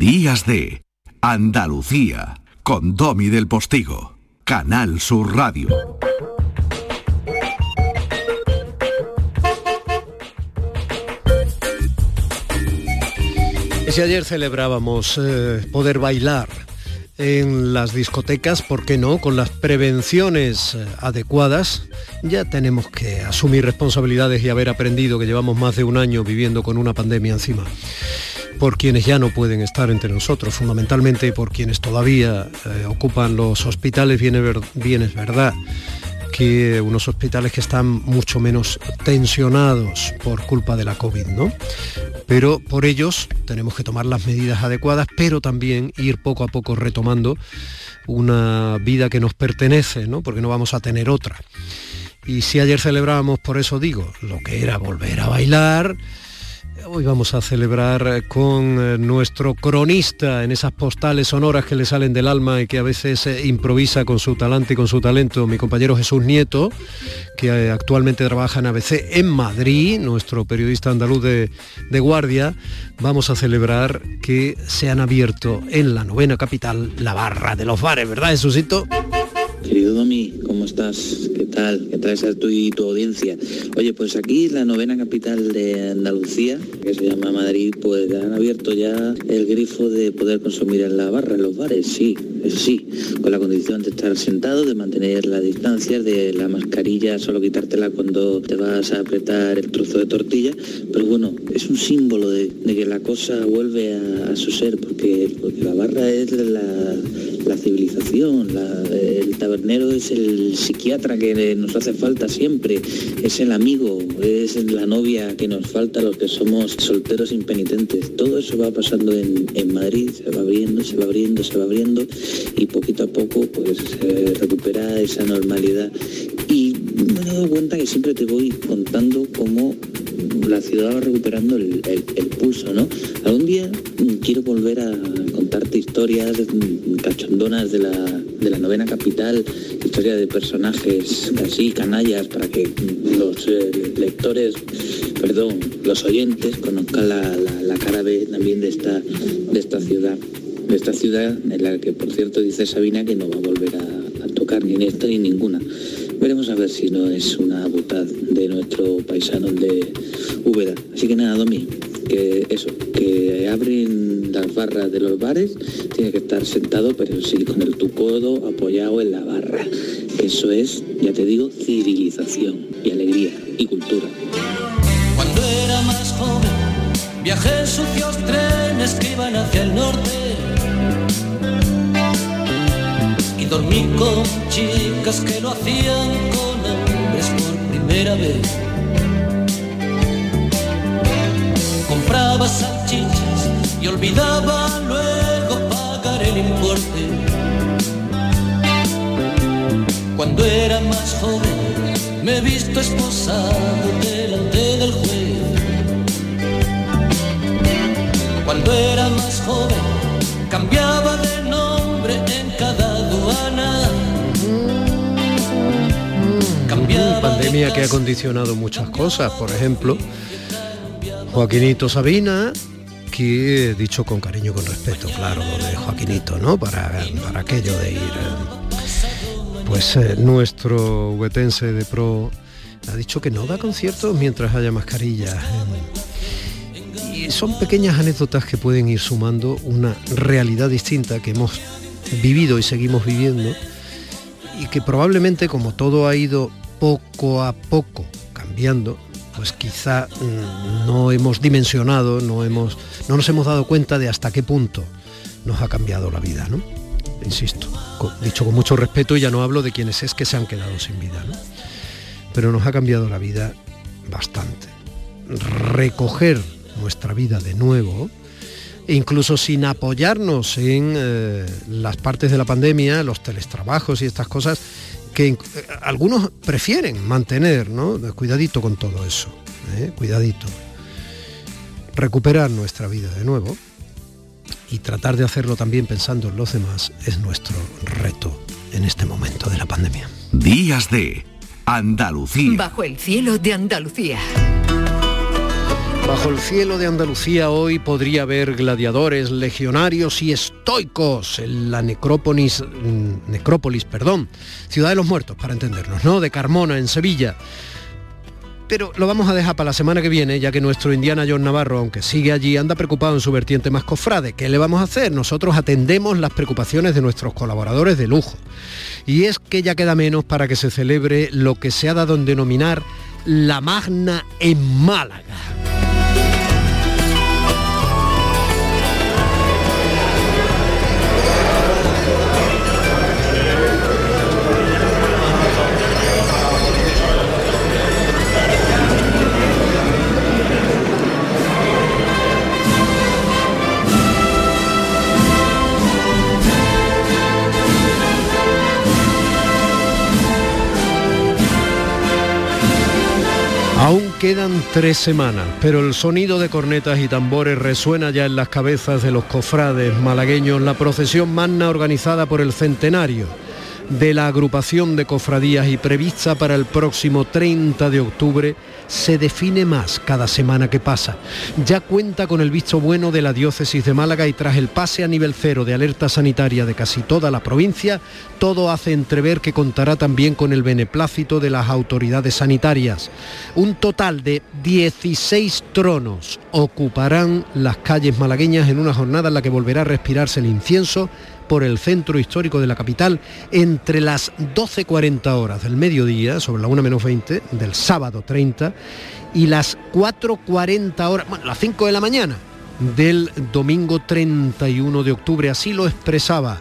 Días de Andalucía con Domi del Postigo, Canal Sur Radio. Si ayer celebrábamos eh, poder bailar en las discotecas, ¿por qué no? Con las prevenciones eh, adecuadas, ya tenemos que asumir responsabilidades y haber aprendido que llevamos más de un año viviendo con una pandemia encima por quienes ya no pueden estar entre nosotros, fundamentalmente por quienes todavía eh, ocupan los hospitales, bien, bien es verdad que unos hospitales que están mucho menos tensionados por culpa de la COVID, ¿no? Pero por ellos tenemos que tomar las medidas adecuadas, pero también ir poco a poco retomando una vida que nos pertenece, ¿no? Porque no vamos a tener otra. Y si ayer celebrábamos, por eso digo, lo que era volver a bailar, Hoy vamos a celebrar eh, con eh, nuestro cronista en esas postales sonoras que le salen del alma y que a veces eh, improvisa con su talante y con su talento, mi compañero Jesús Nieto, que actualmente trabaja en ABC en Madrid, nuestro periodista andaluz de, de guardia. Vamos a celebrar que se han abierto en la novena capital la barra de los bares, ¿verdad, Jesucito? Querido Domi, ¿cómo estás? ¿Qué tal? ¿Qué tal es tu y tu audiencia? Oye, pues aquí la novena capital de Andalucía, que se llama Madrid, pues han abierto ya el grifo de poder consumir en la barra, en los bares, sí, eso sí, con la condición de estar sentado, de mantener la distancia, de la mascarilla, solo quitártela cuando te vas a apretar el trozo de tortilla, pero bueno, es un símbolo de, que la cosa vuelve a, su ser, porque la barra es la, civilización, el tabernero es el psiquiatra que nos hace falta siempre, es el amigo, es la novia que nos falta los que somos solteros impenitentes. Todo eso va pasando en, Madrid, se va abriendo, se va abriendo, se va abriendo y poquito a poco pues se recupera esa normalidad. Y me he dado cuenta que siempre te voy contando cómo la ciudad va recuperando el, pulso, ¿no? Algún día quiero volver a contarte historias cachondonas de la, de la novena capital, historia de personajes así, canallas, para que los eh, lectores, perdón, los oyentes conozcan la, cara B también de esta, de esta ciudad. De esta ciudad en la que, por cierto, dice Sabina que no va a volver a, a tocar ni en esta ni ninguna. Veremos a ver si no es una butad de nuestro paisano de Úbeda. Así que nada, Domi, que eso, que abren las barras de los bares, tiene que estar sentado, pero sí, con el tu codo apoyado en la barra. Eso es, ya te digo, civilización y alegría y cultura. Cuando era más joven, viajé sucios trenes que iban hacia el norte dormí con chicas que lo hacían con hombres por primera vez. Compraba salchichas y olvidaba luego pagar el importe. Cuando era más joven me he visto esposado delante del juez. Cuando era más joven Que ha condicionado muchas cosas, por ejemplo, Joaquinito Sabina, que dicho con cariño, con respeto, claro, de Joaquinito, ¿no? Para, para aquello de ir. Eh, pues eh, nuestro huetense de pro ha dicho que no da conciertos mientras haya mascarillas. y son pequeñas anécdotas que pueden ir sumando una realidad distinta que hemos vivido y seguimos viviendo y que probablemente como todo ha ido poco a poco cambiando, pues quizá mm, no hemos dimensionado, no, hemos, no nos hemos dado cuenta de hasta qué punto nos ha cambiado la vida, ¿no? Insisto, dicho con mucho respeto, ya no hablo de quienes es que se han quedado sin vida, ¿no? Pero nos ha cambiado la vida bastante. Recoger nuestra vida de nuevo, incluso sin apoyarnos en eh, las partes de la pandemia, los teletrabajos y estas cosas, que eh, algunos prefieren mantener, ¿no? Cuidadito con todo eso, ¿eh? cuidadito. Recuperar nuestra vida de nuevo y tratar de hacerlo también pensando en los demás es nuestro reto en este momento de la pandemia. Días de Andalucía. Bajo el cielo de Andalucía. Bajo el cielo de Andalucía hoy podría haber gladiadores, legionarios y estoicos en la necrópolis, mm, necrópolis, perdón, Ciudad de los Muertos, para entendernos, ¿no? De Carmona, en Sevilla. Pero lo vamos a dejar para la semana que viene, ya que nuestro Indiana John Navarro, aunque sigue allí, anda preocupado en su vertiente más cofrade. ¿Qué le vamos a hacer? Nosotros atendemos las preocupaciones de nuestros colaboradores de lujo. Y es que ya queda menos para que se celebre lo que se ha dado en denominar la Magna en Málaga. Aún quedan tres semanas, pero el sonido de cornetas y tambores resuena ya en las cabezas de los cofrades malagueños la procesión magna organizada por el centenario de la agrupación de cofradías y prevista para el próximo 30 de octubre se define más cada semana que pasa. Ya cuenta con el visto bueno de la diócesis de Málaga y tras el pase a nivel cero de alerta sanitaria de casi toda la provincia, todo hace entrever que contará también con el beneplácito de las autoridades sanitarias. Un total de 16 tronos ocuparán las calles malagueñas en una jornada en la que volverá a respirarse el incienso por el centro histórico de la capital entre las 12.40 horas del mediodía, sobre la 1 menos 20 del sábado 30, y las 4.40 horas, bueno, las 5 de la mañana del domingo 31 de octubre. Así lo expresaba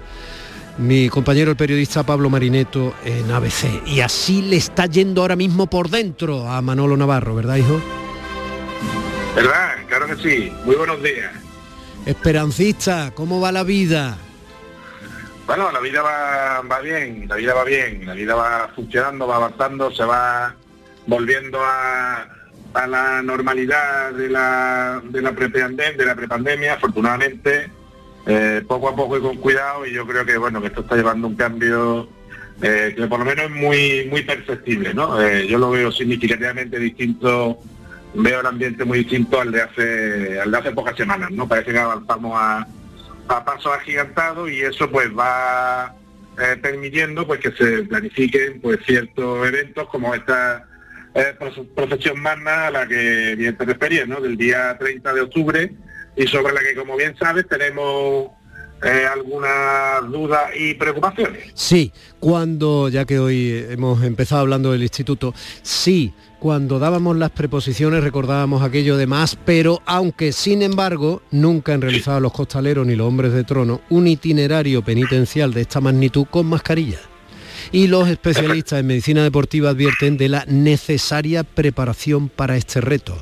mi compañero el periodista Pablo Marineto en ABC. Y así le está yendo ahora mismo por dentro a Manolo Navarro, ¿verdad, hijo? ¿Verdad? Claro que sí. Muy buenos días. Esperancista, ¿cómo va la vida? Bueno, la vida va, bien, la vida va bien, la vida va funcionando, va avanzando, se va volviendo a, la normalidad de la, de la prepandemia, afortunadamente, eh, poco a poco y con cuidado, y yo creo que bueno, que esto está llevando un cambio eh, que por lo menos es muy, muy perceptible, ¿no? Eh, yo lo veo significativamente distinto, veo el ambiente muy distinto al de hace, al de hace pocas semanas, ¿no? Parece que avanzamos a a paso agigantado y eso pues va eh, permitiendo pues que se planifiquen pues ciertos eventos como esta eh, procesión magna a la que bien te referías, ¿no? Del día 30 de octubre y sobre la que como bien sabes tenemos eh, algunas dudas y preocupaciones. Sí, cuando, ya que hoy hemos empezado hablando del instituto, sí, cuando dábamos las preposiciones recordábamos aquello de más, pero aunque sin embargo nunca han realizado los costaleros ni los hombres de trono un itinerario penitencial de esta magnitud con mascarilla. Y los especialistas en medicina deportiva advierten de la necesaria preparación para este reto.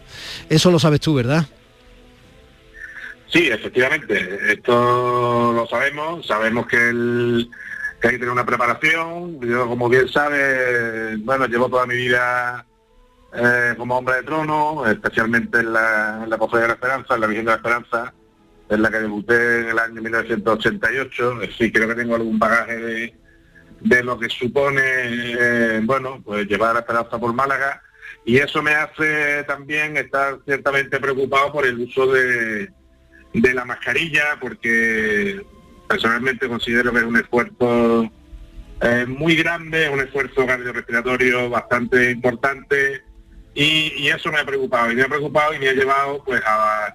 Eso lo sabes tú, ¿verdad? Sí, efectivamente. Esto lo sabemos. Sabemos que, el, que hay que tener una preparación. Yo, como bien sabes, bueno, llevo toda mi vida eh, como hombre de trono, especialmente en la, en de la Esperanza, en la Virgen de la Esperanza, en la que debuté en el año 1988. Sí, creo que tengo algún bagaje de, lo que supone, eh, bueno, pues llevar la Esperanza por Málaga. Y eso me hace también estar ciertamente preocupado por el uso de, de la mascarilla, porque personalmente considero que es un esfuerzo eh, muy grande, un esfuerzo cardiorrespiratorio bastante importante y, eso me ha preocupado, y me ha preocupado y me ha llevado pues a,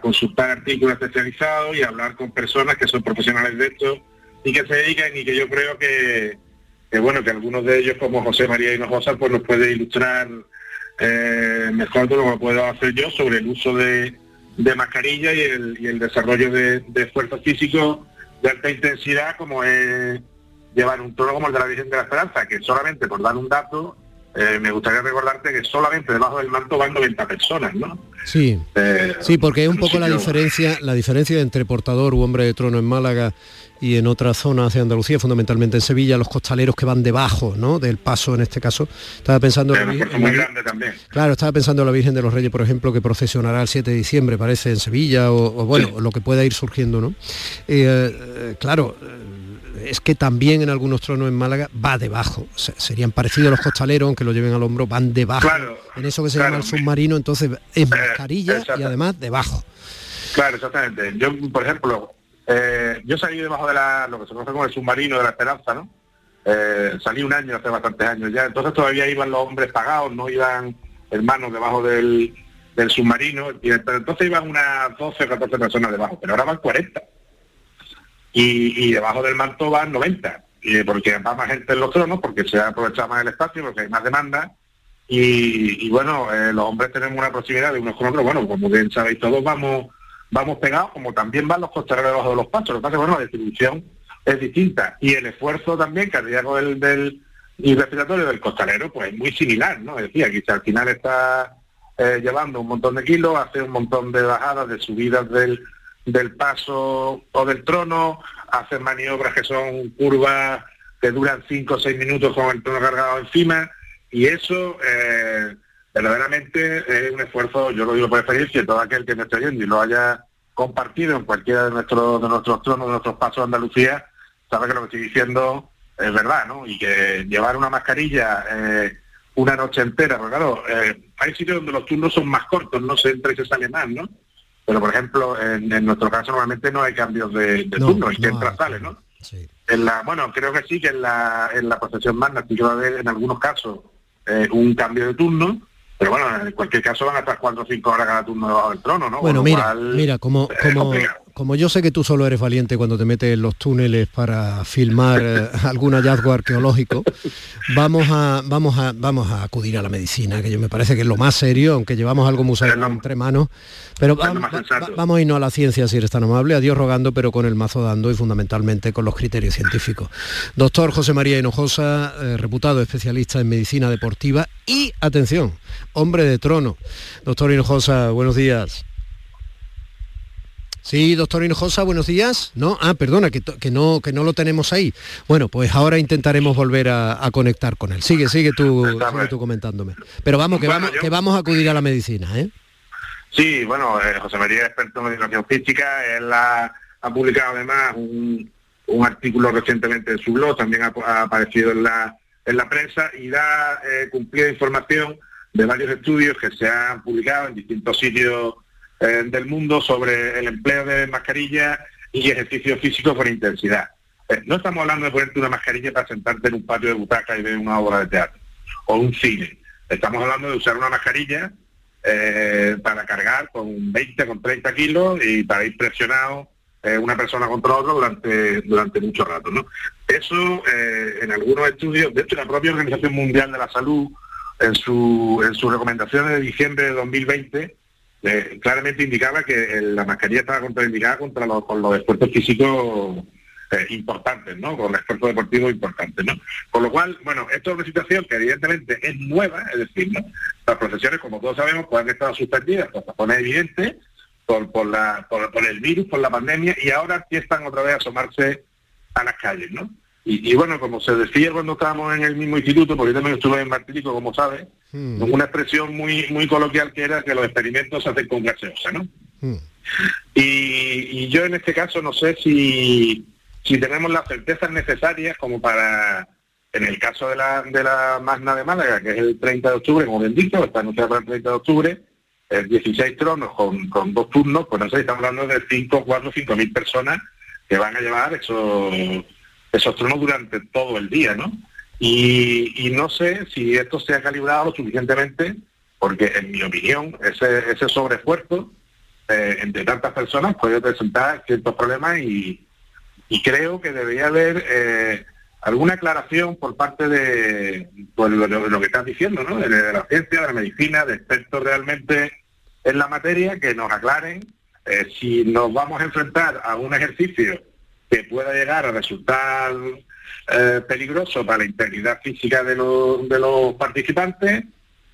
consultar artículos especializados y a hablar con personas que son profesionales de esto y que se dedican y que yo creo que, bueno, que algunos de ellos como José María Hinojosa pues nos puede ilustrar eh, mejor de lo que puedo hacer yo sobre el uso de, mascarilla y el, desarrollo de, de esfuerzos físicos de alta intensidad como es llevar un trono como el de la Virgen de la Esperanza, que solamente por dar un dato eh, me gustaría recordarte que solamente debajo del manto van 90 personas, ¿no? Sí, eh, sí, porque es un poco la diferencia, la diferencia entre portador u hombre de trono en Málaga y en otras zonas de Andalucía, fundamentalmente en Sevilla, los costaleros que van debajo ¿no? del paso en este caso. Estaba pensando en la, muy grande también. Claro, estaba pensando en la Virgen de los Reyes, por ejemplo, que procesionará el 7 de diciembre, parece, en Sevilla, o, bueno, lo que pueda ir surgiendo, ¿no? Eh, claro, es que también en algunos tronos en Málaga va debajo. serían parecidos los costaleros, aunque lo lleven al hombro, van debajo. en eso que se llama el submarino, entonces es eh, mascarilla y además debajo. Claro, exactamente. Yo, por ejemplo, eh, yo salí debajo de la, lo que se conoce como el submarino de la esperanza, ¿no? Eh, salí un año, hace bastantes años ya, entonces todavía iban los hombres pagados, no iban hermanos debajo del, submarino, y entonces iban unas 12 o 14 personas debajo, pero ahora van 40. Y, debajo del manto van 90, y porque va más gente en los tronos, porque se ha aprovechado más el espacio, porque hay más demanda, y, bueno, eh, los hombres tenemos una proximidad de unos con otros, bueno, como bien sabéis todos, vamos vamos pegados, como también van los costaleros debajo de los pasos, lo que pasa es que bueno, la distribución es distinta, y el esfuerzo también cardíaco del, del y respiratorio del costalero, pues es muy similar, ¿no? Es decir, aquí al final está eh, llevando un montón de kilos, hace un montón de bajadas, de subidas del, del paso o del trono, hace maniobras que son curvas que duran 5 o 6 minutos con el trono cargado encima, y eso eh, verdaderamente es un esfuerzo, yo lo digo por experiencia, todo aquel que me esté viendo y lo haya compartido en cualquiera de nuestros de nuestros tronos, de nuestros pasos de Andalucía, sabe que lo que estoy diciendo es verdad, ¿no? Y que llevar una mascarilla eh, una noche entera, porque claro, eh, hay sitios donde los turnos son más cortos, no se entra y se sale más, ¿no? Pero por ejemplo, en, nuestro caso normalmente no hay cambios de, turno, y que entra sale, ¿no? En la, bueno, creo que sí que en la, en la procesión magna sí que va a haber en algunos casos eh, un cambio de turno, pero bueno, en cualquier caso van a estar cuatro o cinco horas cada turno debajo del trono, ¿no? Bueno, mira, mira, como, como, como yo sé que tú solo eres valiente cuando te metes en los túneles para filmar eh, algún hallazgo arqueológico, vamos a, vamos, a, vamos a acudir a la medicina, que yo me parece que es lo más serio, aunque llevamos algo museo entre manos. Pero vamos a irnos a la ciencia, si eres tan amable, a Dios rogando, pero con el mazo dando y fundamentalmente con los criterios científicos. Doctor José María Hinojosa, eh, reputado especialista en medicina deportiva y, atención, hombre de trono. Doctor Hinojosa, buenos días. Sí, doctor Hinojosa, buenos días. No, ah, perdona, que, no, que no lo tenemos ahí. Bueno, pues ahora intentaremos volver a, conectar con él. Sigue, sigue tú, sigue tú comentándome. Pero vamos, que vamos, que vamos a acudir a la medicina, ¿eh? Sí, bueno, eh, José María es experto en medicina física, él ha, publicado además un, artículo recientemente en su blog, también ha, aparecido en la, en la prensa y da eh, cumplida información de varios estudios que se han publicado en distintos sitios eh, del mundo sobre el empleo de mascarilla y ejercicio físico con intensidad. Eh, no estamos hablando de ponerte una mascarilla para sentarte en un patio de butaca y ver una obra de teatro o un cine. Estamos hablando de usar una mascarilla eh, para cargar con 20, con 30 kilos y para ir presionado una persona contra otra durante, durante mucho rato. Eso en algunos estudios, de hecho la propia Organización Mundial de la Salud, en, su, en sus recomendaciones de diciembre de 2020, eh, claramente indicaba que la mascarilla estaba contraindicada contra los, con los esfuerzos físicos eh, importantes, ¿no? Con el esfuerzo deportivo importante, ¿no? Con lo cual, bueno, esto es una situación que evidentemente es nueva, es decir, las profesiones, como todos sabemos, pueden estar suspendidas por razones evidentes, por, por, la, por el virus, por la pandemia, y ahora empiezan otra vez a asomarse a las calles, ¿no? Y, bueno, como se decía cuando estábamos en el mismo instituto, porque yo también estuve en Martínico, como sabes, hmm. una expresión muy muy coloquial que era que los experimentos se hacen con gaseosa, ¿no? Hmm. Y, yo en este caso no sé si, si tenemos las certezas necesarias como para, en el caso de la, de la Magna de Málaga, que es el 30 de octubre, como bien dicho, está anunciado para el 30 de octubre, el 16 tronos con, con dos turnos, pues no sé, estamos hablando de 5, 4, 5 mil personas que van a llevar esos esos tronos durante todo el día, ¿no? Y, no sé si esto se ha calibrado lo suficientemente, porque en mi opinión ese, ese sobreesfuerzo eh, entre tantas personas puede presentar ciertos problemas y, creo que debería haber eh, alguna aclaración por parte de, pues, lo, que estás diciendo, ¿no? De, la ciencia, de la medicina, de expertos realmente en la materia, que nos aclaren eh, si nos vamos a enfrentar a un ejercicio que pueda llegar a resultar eh, peligroso para la integridad física de, de los participantes,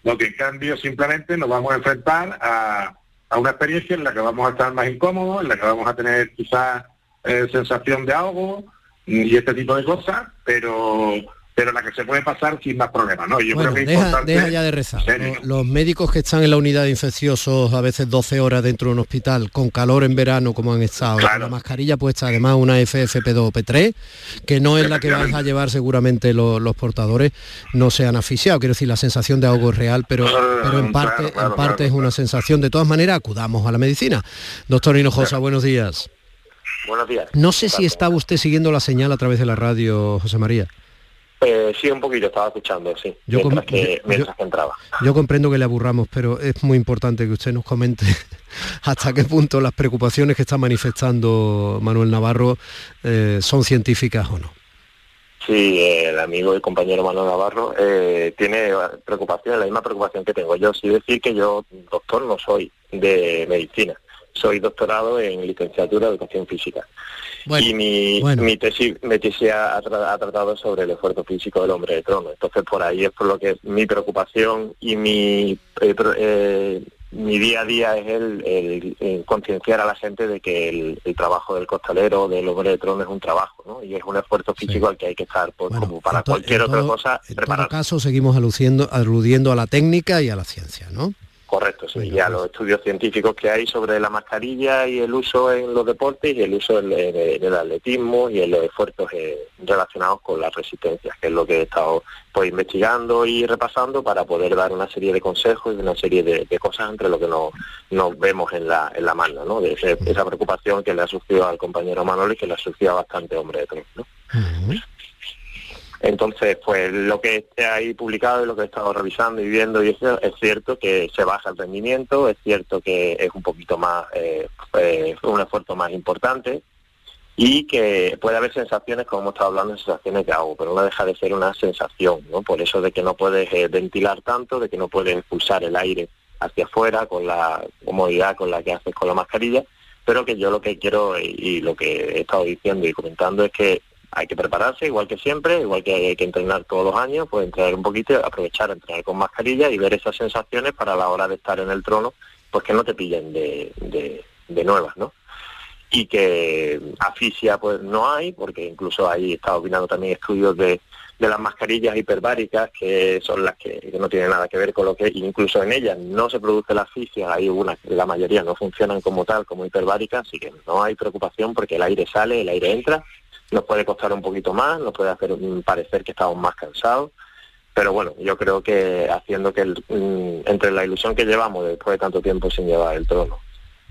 lo que en cambio simplemente nos vamos a enfrentar a, una experiencia en la que vamos a estar más incómodos, en la que vamos a tener quizás eh, sensación de ahogo y este tipo de cosas, pero pero la que se puede pasar sin más problemas, ¿no? Yo creo que deja, deja, ya de rezar. Los, médicos que están en la unidad de infecciosos a veces 12 horas dentro de un hospital, con calor en verano como han estado, con la mascarilla puesta, además una FFP2 o P3, que no es la que van a llevar seguramente los, portadores, no se han asfixiado. Quiero decir, la sensación de ahogo es real, pero, pero en parte, en parte es una sensación. De todas maneras, acudamos a la medicina. Doctor Hinojosa, buenos días. Buenos días. No sé si estaba usted siguiendo la señal a través de la radio, José María. Eh, sí, un poquito, estaba escuchando, sí, yo mientras, que, entraba. Yo comprendo que le aburramos, pero es muy importante que usted nos comente hasta qué punto las preocupaciones que está manifestando Manuel Navarro eh, son científicas o no. Sí, el amigo y compañero Manuel Navarro eh, tiene preocupación, la misma preocupación que tengo yo. Sí decir que yo, doctor, no soy de medicina soy doctorado en licenciatura de educación física. Y mi, tesis, ha, tratado sobre el esfuerzo físico del hombre de trono. Entonces, por ahí es por lo que mi preocupación y mi, eh, eh, mi día a día es el, concienciar a la gente de que el, trabajo del costalero, del hombre de trono, es un trabajo, ¿no? Y es un esfuerzo físico al que hay que estar, pues, como para cualquier otra cosa, En todo caso, seguimos aludiendo, aludiendo a la técnica y a la ciencia, ¿no? Correcto, sí, ya los estudios científicos que hay sobre la mascarilla y el uso en los deportes y el uso en, el atletismo y en los esfuerzos eh, relacionados con las resistencias, que es lo que he estado pues investigando y repasando para poder dar una serie de consejos y una serie de, cosas entre lo que nos, vemos en la, en la mano, ¿no? De esa preocupación que le ha surgido al compañero Manoli que le ha surgido a bastante hombre de tres, ¿no? Entonces, pues lo que esté ahí publicado y lo que he estado revisando y viendo, y eso, es cierto que se baja el rendimiento, es cierto que es un poquito más, eh, eh, un esfuerzo más importante y que puede haber sensaciones, como hemos estado hablando, sensaciones de agua, pero no deja de ser una sensación, ¿no? Por eso de que no puedes eh, ventilar tanto, de que no puedes expulsar el aire hacia afuera con la comodidad con la que haces con la mascarilla, pero que yo lo que quiero y lo que he estado diciendo y comentando es que hay que prepararse igual que siempre, igual que hay que entrenar todos los años, pues entrenar un poquito, aprovechar, entrenar con mascarilla y ver esas sensaciones para la hora de estar en el trono, pues que no te pillen de, de, nuevas, ¿no? Y que asfixia pues no hay, porque incluso ahí está opinando también estudios de, de las mascarillas hiperbáricas, que son las que, no tienen nada que ver con lo que incluso en ellas no se produce la asfixia, hay una la mayoría no funcionan como tal, como hiperbáricas, así que no hay preocupación porque el aire sale, el aire entra nos puede costar un poquito más, nos puede hacer parecer que estamos más cansados, pero bueno, yo creo que haciendo que mm, entre la ilusión que llevamos después de tanto tiempo sin llevar el trono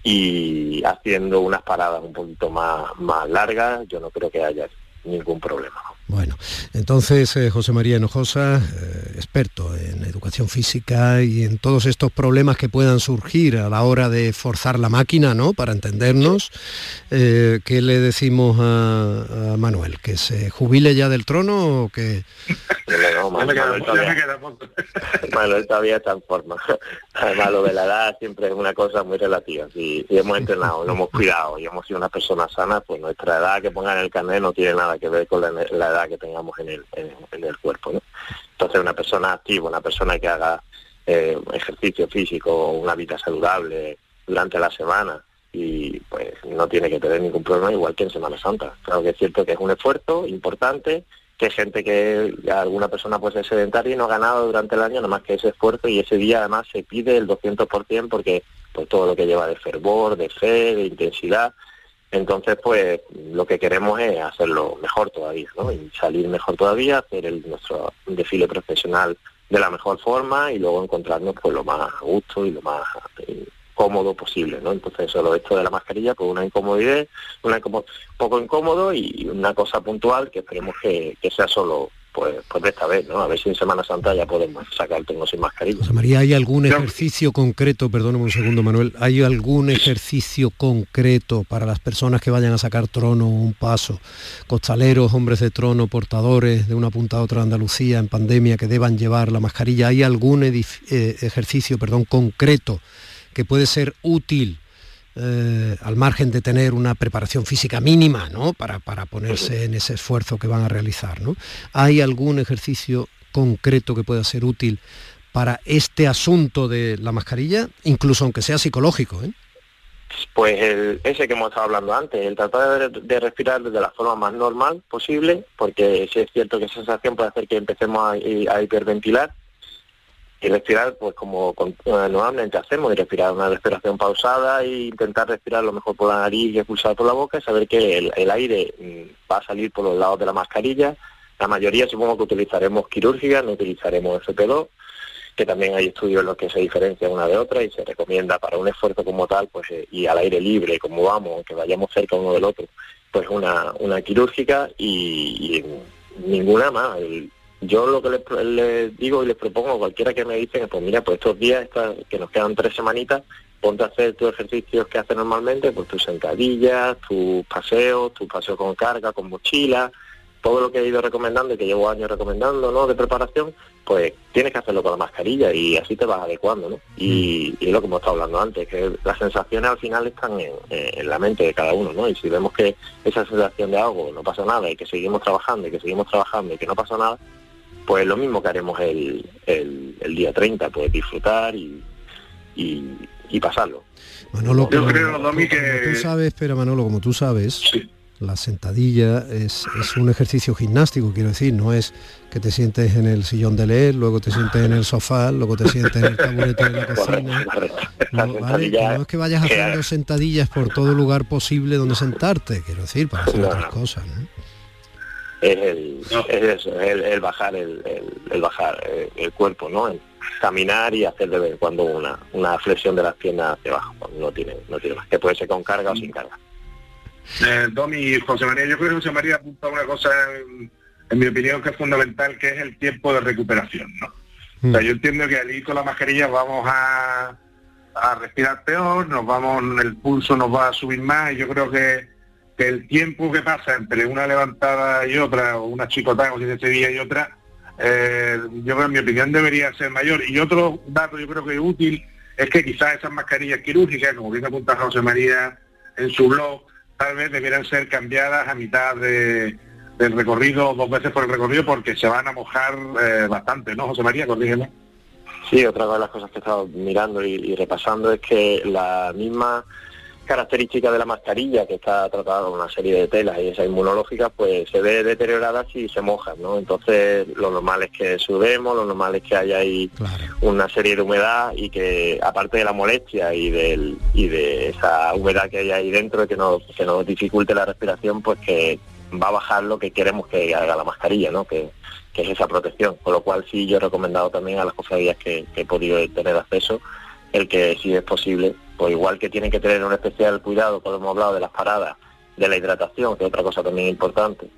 y haciendo unas paradas un poquito más, más largas, yo no creo que haya ningún problema. Bueno, entonces eh, José María Hinojosa, eh, experto en educación física y en todos estos problemas que puedan surgir a la hora de forzar la máquina, ¿no? Para entendernos, eh, ¿qué le decimos a, Manuel? ¿Que se jubile ya del trono o que...? Manuel, todavía, está en forma. Además, lo de la edad siempre es una cosa muy relativa. Si, hemos entrenado, lo hemos cuidado y hemos sido una persona sana, pues nuestra edad que pongan en el carnet no tiene nada que ver con la, edad que tengamos en el, en, el cuerpo. ¿no? Entonces, una persona activa, una persona que haga eh, ejercicio físico, una vida saludable durante la semana, y pues no tiene que tener ningún problema igual que en Semana Santa. Claro que es cierto que es un esfuerzo importante, que gente que alguna persona pues es sedentaria y no ha ganado durante el año nada más que ese esfuerzo y ese día además se pide el 200% porque pues todo lo que lleva de fervor, de fe, de intensidad, entonces, pues lo que queremos es hacerlo mejor todavía, ¿no? Y salir mejor todavía, hacer el, nuestro desfile profesional de la mejor forma y luego encontrarnos pues lo más a gusto y lo más eh, cómodo posible, ¿no? Entonces solo esto de la mascarilla, pues una incomodidad, una un poco incómodo y una cosa puntual que esperemos que sea solo pues, pues de esta vez, ¿no? A ver si en Semana Santa ya podemos sacar el tengo sin mascarilla. María, ¿hay algún ejercicio concreto, perdóname un segundo Manuel, ¿hay algún ejercicio concreto para las personas que vayan a sacar trono un paso? Costaleros, hombres de trono, portadores de una punta a otra Andalucía en pandemia que deban llevar la mascarilla. ¿Hay algún eh, ejercicio perdón, concreto que puede ser útil eh, al margen de tener una preparación física mínima, ¿no? Para, para ponerse en ese esfuerzo que van a realizar, ¿no? ¿Hay algún ejercicio concreto que pueda ser útil para este asunto de la mascarilla, incluso aunque sea psicológico? ¿eh? Pues ese que hemos estado hablando antes, el tratar de, respirar de la forma más normal posible, porque sí es cierto que esa sensación puede hacer que empecemos a, hiperventilar y respirar pues como eh, normalmente hacemos, y respirar una respiración pausada e intentar respirar lo mejor por la nariz y expulsar por la boca y saber que el, aire mm, va a salir por los lados de la mascarilla. La mayoría supongo que utilizaremos quirúrgica, no utilizaremos FP2 que también hay estudios en los que se diferencia una de otra y se recomienda para un esfuerzo como tal, pues eh, y al aire libre, como vamos, aunque vayamos cerca uno del otro, pues una, una quirúrgica y, ninguna más. Yo lo que les, digo y les propongo a cualquiera que me dicen, pues mira, pues estos días que nos quedan tres semanitas, ponte a hacer tus ejercicios que haces normalmente, pues tus sentadillas, tus paseos, tus paseos con carga, con mochila, todo lo que he ido recomendando y que llevo años recomendando, ¿no? De preparación, pues tienes que hacerlo con la mascarilla y así te vas adecuando, ¿no? Y, mm. y lo que hemos estado hablando antes, que las sensaciones al final están en, la mente de cada uno, ¿no? Y si vemos que esa sensación de algo no pasa nada y que seguimos trabajando y que seguimos trabajando y que no pasa nada, pues lo mismo que haremos el, el, día 30, pues disfrutar y, y, pasarlo. Manolo, Yo creo, que... tú sabes, espera Manolo, como tú sabes, la sentadilla es, un ejercicio gimnástico, quiero decir, no es que te sientes en el sillón de leer, luego te sientes en el sofá, luego te sientes en el taburete de la cocina. No, es que vayas haciendo sentadillas por todo lugar posible donde sentarte, quiero decir, para hacer otras cosas. Es, el, eso, el, bajar el, bajar eh, el, cuerpo, ¿no? caminar y hacer de vez en cuando una, una flexión de las piernas hacia abajo. No tiene, no tiene más, que puede ser con carga o sin carga. Eh, y José María, yo creo que José María apunta una cosa, en, mi opinión, que es fundamental, que es el tiempo de recuperación. ¿no? O sea, mm. yo entiendo que al ir con la mascarilla vamos a, respirar peor, nos vamos, el pulso nos va a subir más, y yo creo que, el tiempo que pasa entre una levantada y otra, o una chicotada, como dice día y otra, eh, yo creo, en mi opinión, debería ser mayor. Y otro dato yo creo que es útil es que quizás esas mascarillas quirúrgicas, como bien apunta José María en su blog, tal vez debieran ser cambiadas a mitad de, del recorrido, dos veces por el recorrido, porque se van a mojar eh, bastante, ¿no, José María? Corrígeme. Sí, otra de las cosas que he estado mirando y repasando es que la misma característica de la mascarilla, que está tratada con una serie de telas y esa inmunológica, pues se ve deteriorada si se moja, ¿no? Entonces, lo normal es que sudemos, lo normal es que haya ahí una serie de humedad y que, aparte de la molestia y, del, y de esa humedad que hay ahí dentro que nos, que nos dificulte la respiración, pues que va a bajar lo que queremos que haga la mascarilla, ¿no? Que, es esa protección. Con lo cual sí yo he recomendado también a las cofradías que, que he podido tener acceso el que si es posible pues igual que tienen que tener un especial cuidado, como hemos hablado de las paradas, de la hidratación, que es otra cosa también importante,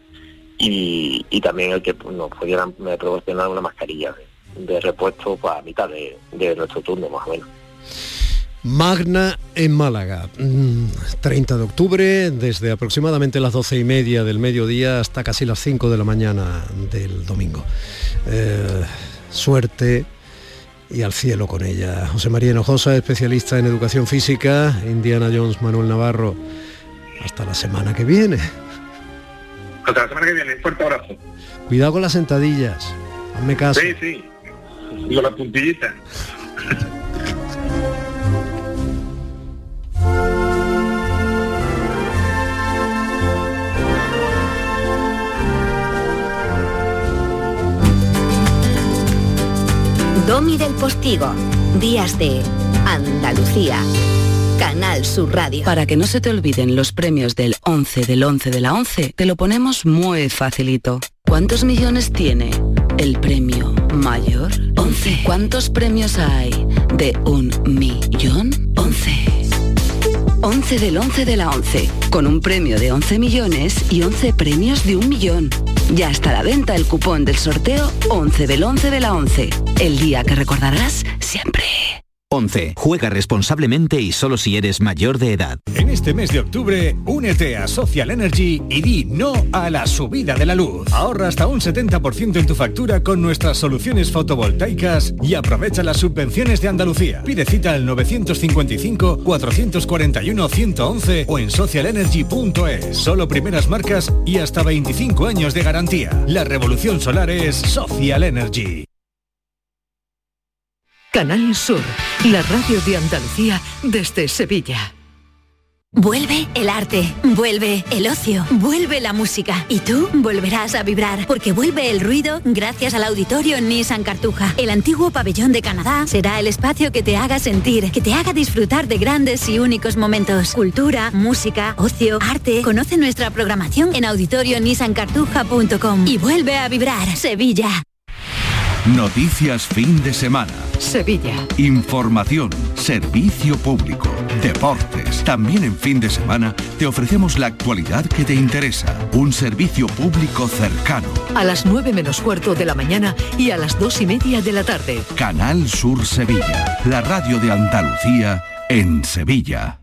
y, también el que nos pudieran proporcionar una mascarilla de, repuesto pues, a mitad de, nuestro turno, más o menos. Magna en Málaga, 30 mm, de octubre, desde aproximadamente las 12 y media del mediodía hasta casi las 5 de la mañana del domingo. Eh, suerte, y al cielo con ella. José María Hinojosa, especialista en educación física, Indiana Jones, Manuel Navarro. Hasta la semana que viene. Hasta la semana que viene, fuerte abrazo. Cuidado con las sentadillas. Hazme caso. Sí, sí. Con las puntillitas. Domi del Postigo. Días de Andalucía. Canal Sur Radio. Para que no se te olviden los premios del 11 del 11 de la 11, te lo ponemos muy facilito. ¿Cuántos millones tiene el premio mayor? 11. ¿Cuántos premios hay de un millón? 11. 11 del 11 de la 11, con un premio de 11 millones y 11 premios de un millón. Ya está a la venta el cupón del sorteo 11 del 11 de la 11. El día que recordarás siempre. 11. Juega responsablemente y solo si eres mayor de edad. En este mes de octubre, únete a Social Energy y di no a la subida de la luz. Ahorra hasta un 70% en tu factura con nuestras soluciones fotovoltaicas y aprovecha las subvenciones de Andalucía. Pide cita al 955-441-111 o en socialenergy.es. Solo primeras marcas y hasta 25 años de garantía. La revolución solar es Social Energy. Canal Sur, la radio de Andalucía desde Sevilla. Vuelve el arte, vuelve el ocio, vuelve la música y tú volverás a vibrar porque vuelve el ruido gracias al auditorio Nissan Cartuja. El antiguo pabellón de Canadá será el espacio que te haga sentir, que te haga disfrutar de grandes y únicos momentos. Cultura, música, ocio, arte. Conoce nuestra programación en auditorionissancartuja.com y vuelve a vibrar Sevilla. Noticias fin de semana. Sevilla. Información, servicio público, deportes. También en fin de semana te ofrecemos la actualidad que te interesa. Un servicio público cercano. A las 9 menos cuarto de la mañana y a las dos y media de la tarde. Canal Sur Sevilla. La radio de Andalucía en Sevilla.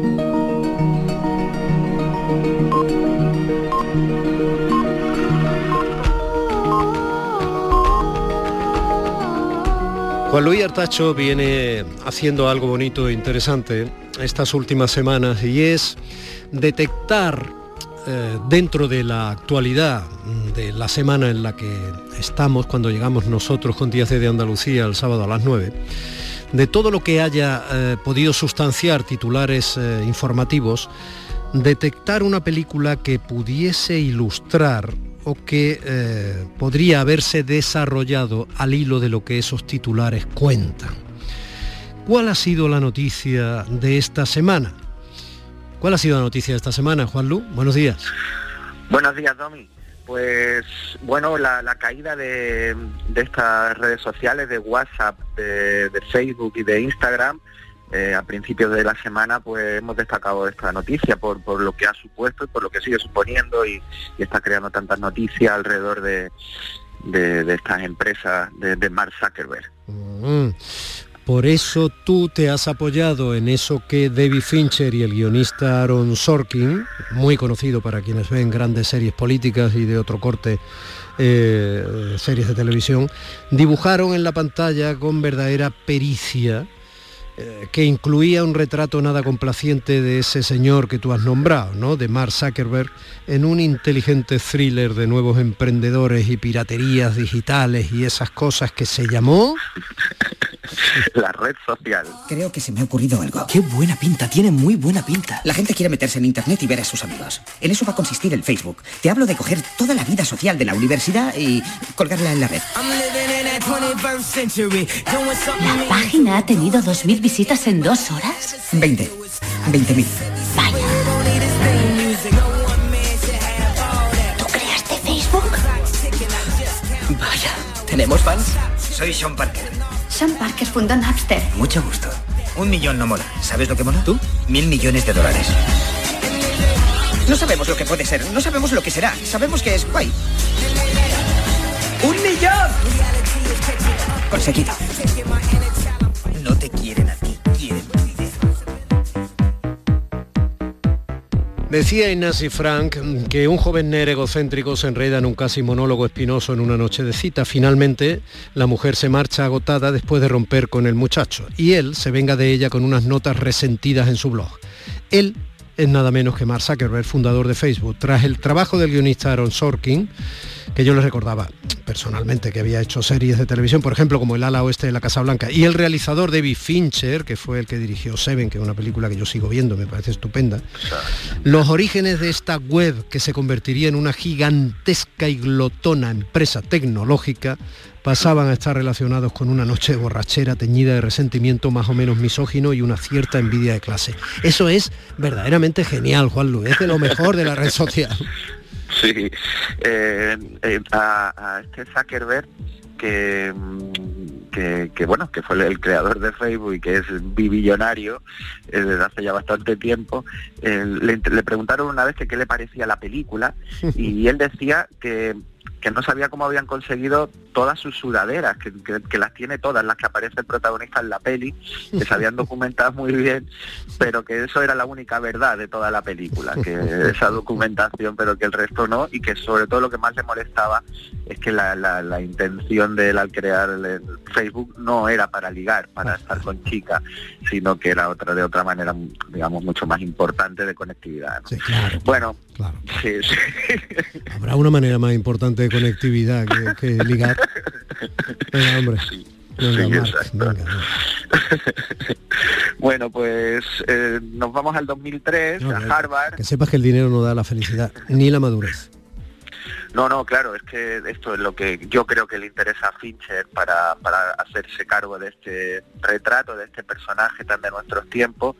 Juan Luis Artacho viene haciendo algo bonito e interesante estas últimas semanas y es detectar eh, dentro de la actualidad de la semana en la que estamos, cuando llegamos nosotros con Díaz de Andalucía el sábado a las 9, de todo lo que haya eh, podido sustanciar titulares eh, informativos, detectar una película que pudiese ilustrar o que eh, podría haberse desarrollado al hilo de lo que esos titulares cuentan. ¿Cuál ha sido la noticia de esta semana? ¿Cuál ha sido la noticia de esta semana, Juan Lu? Buenos días. Buenos días, Domi. Pues bueno, la, caída de, estas redes sociales, de WhatsApp, de Facebook y de Instagram, eh, a principios de la semana pues hemos destacado esta noticia por, lo que ha supuesto y por lo que sigue suponiendo y, está creando tantas noticias alrededor de, estas empresas de, de Mark Zuckerberg. Mm. Por eso tú te has apoyado en eso que David Fincher y el guionista Aaron Sorkin, muy conocido para quienes ven grandes series políticas y de otro corte, eh, series de televisión, dibujaron en la pantalla con verdadera pericia eh, que incluía un retrato nada complaciente de ese señor que tú has nombrado, ¿no? de Mark Zuckerberg, en un inteligente thriller de nuevos emprendedores y piraterías digitales y esas cosas que se llamó... La red social. Creo que se me ha ocurrido algo. Qué buena pinta, tiene muy buena pinta. La gente quiere meterse en internet y ver a sus amigos. En eso va a consistir el Facebook. Te hablo de coger toda la vida social de la universidad y colgarla en la red. La página ha tenido 2.000 visitas en dos horas. 20. 20.000. ¿Tú creaste Facebook? Vaya, ¿tenemos fans? Soy Sean Parker. Sean Parker fundó Napster. Mucho gusto. Un millón no mola. ¿Sabes lo que mola? ¿Tú? Mil millones de dólares. No sabemos lo que puede ser, no sabemos lo que será. Sabemos que es guay. ¡Un millón! Conseguido. Decía Ignacy Frank que un joven nerd egocéntrico se enreda en un casi monólogo espinoso en una noche de cita. Finalmente, la mujer se marcha agotada después de romper con el muchacho y él se venga de ella con unas notas resentidas en su blog. Él es nada menos que Mark Zuckerberg, fundador de Facebook. Tras el trabajo del guionista Aaron Sorkin, que yo le recordaba personalmente que había hecho series de televisión, por ejemplo, como El ala oeste de la Casa Blanca, y el realizador David Fincher, que fue el que dirigió Seven, que es una película que yo sigo viendo, me parece estupenda, los orígenes de esta web que se convertiría en una gigantesca y glotona empresa tecnológica pasaban a estar relacionados con una noche de borrachera teñida de resentimiento más o menos misógino y una cierta envidia de clase. Eso es verdaderamente genial, Juan Luis, es de lo mejor de la red social. Sí, eh, eh, a, a este Zuckerberg que, mm, que, que, bueno que fue el creador de Facebook y que es bibillonario eh, desde hace ya bastante tiempo eh, le, le preguntaron una vez que qué le parecía la película y él decía que que no sabía cómo habían conseguido todas sus sudaderas, que, las tiene todas, las que aparece el protagonista en la peli, que se habían documentado muy bien, pero que eso era la única verdad de toda la película, que esa documentación, pero que el resto no, y que sobre todo lo que más le molestaba es que la, intención de él al crear el Facebook no era para ligar, para estar con chicas, sino que era otra de otra manera, digamos, mucho más importante de conectividad. Bueno, Habrá una manera más importante de conectividad que, ligar. hombre. bueno, pues eh, nos vamos al 2003, a Harvard. Que sepas que el dinero no da la felicidad, ni la madurez. No, no, claro, es que esto es lo que yo creo que le interesa a Fincher para, hacerse cargo de este retrato, de este personaje tan de nuestros tiempos.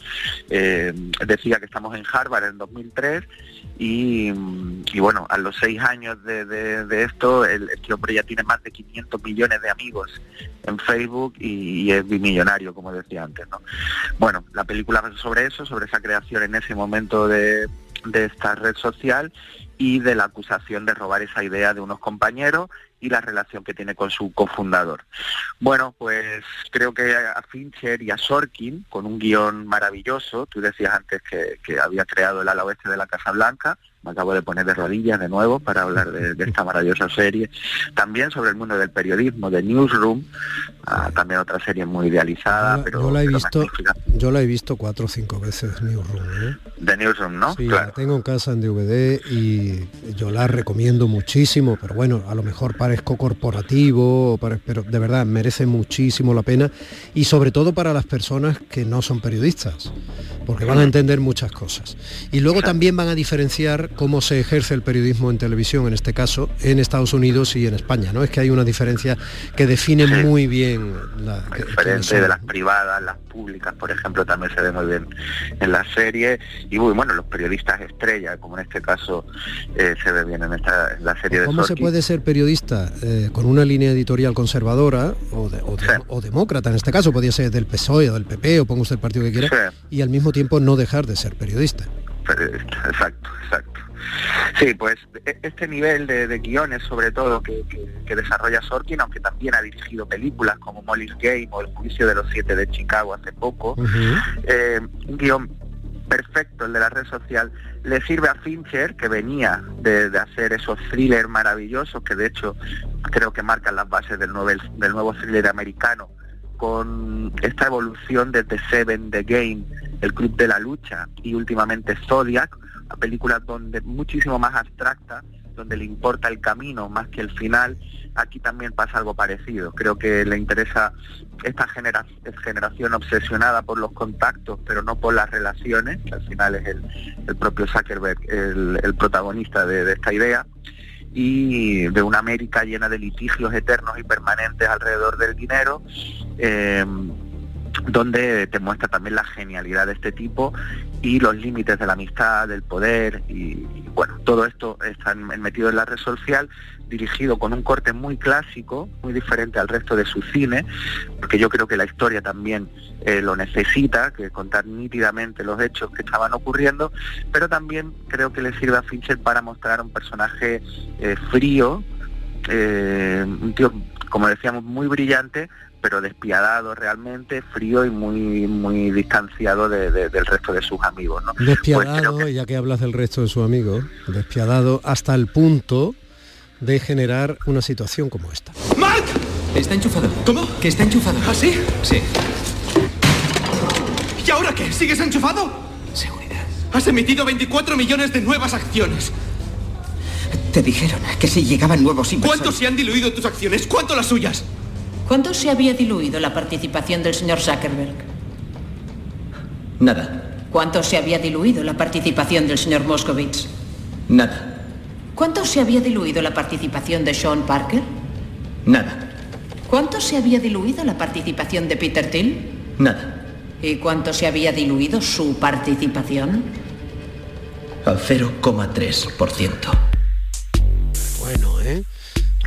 Eh, decía que estamos en Harvard en 2003 y, bueno, a los seis años de, esto, el, este hombre ya tiene más de 500 millones de amigos en Facebook y, es bimillonario, como decía antes. ¿no? Bueno, la película sobre eso, sobre esa creación en ese momento de esta red social y de la acusación de robar esa idea de unos compañeros y la relación que tiene con su cofundador. Bueno, pues creo que a Fincher y a Sorkin, con un guion maravilloso, tú decías antes que, que había creado el ala oeste de la Casa Blanca, me acabo de poner de rodillas de nuevo para hablar de, esta maravillosa serie. También sobre el mundo del periodismo, de Newsroom, ah, también otra serie muy idealizada. Yo, pero, yo la he visto, yo la he visto cuatro o cinco veces Newsroom. ¿eh? De Newsroom, ¿no? Sí, la tengo en casa en DVD y yo la recomiendo muchísimo, pero bueno, a lo mejor parezco corporativo, pero de verdad merece muchísimo la pena y sobre todo para las personas que no son periodistas, porque van a entender muchas cosas. Y luego también van a diferenciar cómo se ejerce el periodismo en televisión, en este caso, en Estados Unidos y en España. ¿no? Es que hay una diferencia que define muy bien la diferencia de las privadas, las públicas, por ejemplo, también se ve muy bien en la serie. Y bueno, los periodistas estrella, como en este caso eh, se ve bien en, esta, la serie de ¿Cómo se puede ser periodista eh, con una línea editorial conservadora o, demócrata, en este caso, podría ser del PSOE o del PP o ponga usted el partido que quiera, y al mismo tiempo no dejar de ser periodista? Exacto, exacto. Sí, pues e, este nivel de, guiones, sobre todo, que, desarrolla Sorkin, aunque también ha dirigido películas como Molly's Game o El Juicio de los Siete de Chicago hace poco, eh, un guion perfecto, el de la red social, le sirve a Fincher, que venía de, hacer esos thrillers maravillosos, que de hecho creo que marcan las bases del, del nuevo thriller americano, con esta evolución de The Seven, The Game, El Club de la Lucha y últimamente Zodiac, una película donde muchísimo más abstracta, donde le importa el camino más que el final, aquí también pasa algo parecido. Creo que le interesa esta generación obsesionada por los contactos, pero no por las relaciones, que al final es el, propio Zuckerberg el, protagonista de esta idea y de una América llena de litigios eternos y permanentes alrededor del dinero, eh, donde te muestra también la genialidad de este tipo y los límites de la amistad, del poder y, bueno, todo esto está metido en la red social dirigido con un corte muy clásico, muy diferente al resto de su cine, porque yo creo que la historia también eh, lo necesita, que contar nítidamente los hechos que estaban ocurriendo, pero también creo que le sirve a Fincher para mostrar un personaje eh, frío, eh, un tío, como decíamos, muy brillante, pero despiadado realmente, frío y muy muy distanciado del resto de sus amigos. ¿no? Despiadado, ya que hablas del resto de sus amigos, despiadado hasta el punto de generar una situación como esta. ¡Mark! Está enchufado. ¿Cómo? Que está enchufado. ¿Ah, sí? Sí. ¿Y ahora qué? ¿Sigues enchufado? Seguridad. Has emitido 24 millones de nuevas acciones. Te dijeron que si llegaban nuevos inversores... ¿Cuánto se han diluido tus acciones? ¿Cuánto las suyas? ¿Cuánto se había diluido la participación del señor Zuckerberg? Nada. ¿Cuánto se había diluido la participación del señor Moscovitz? Nada. ¿Cuánto se había diluido la participación de Sean Parker? Nada. ¿Cuánto se había diluido la participación de Peter Thiel? Nada. ¿Y cuánto se había diluido su participación? Al 0,3%. Bueno, ¿eh?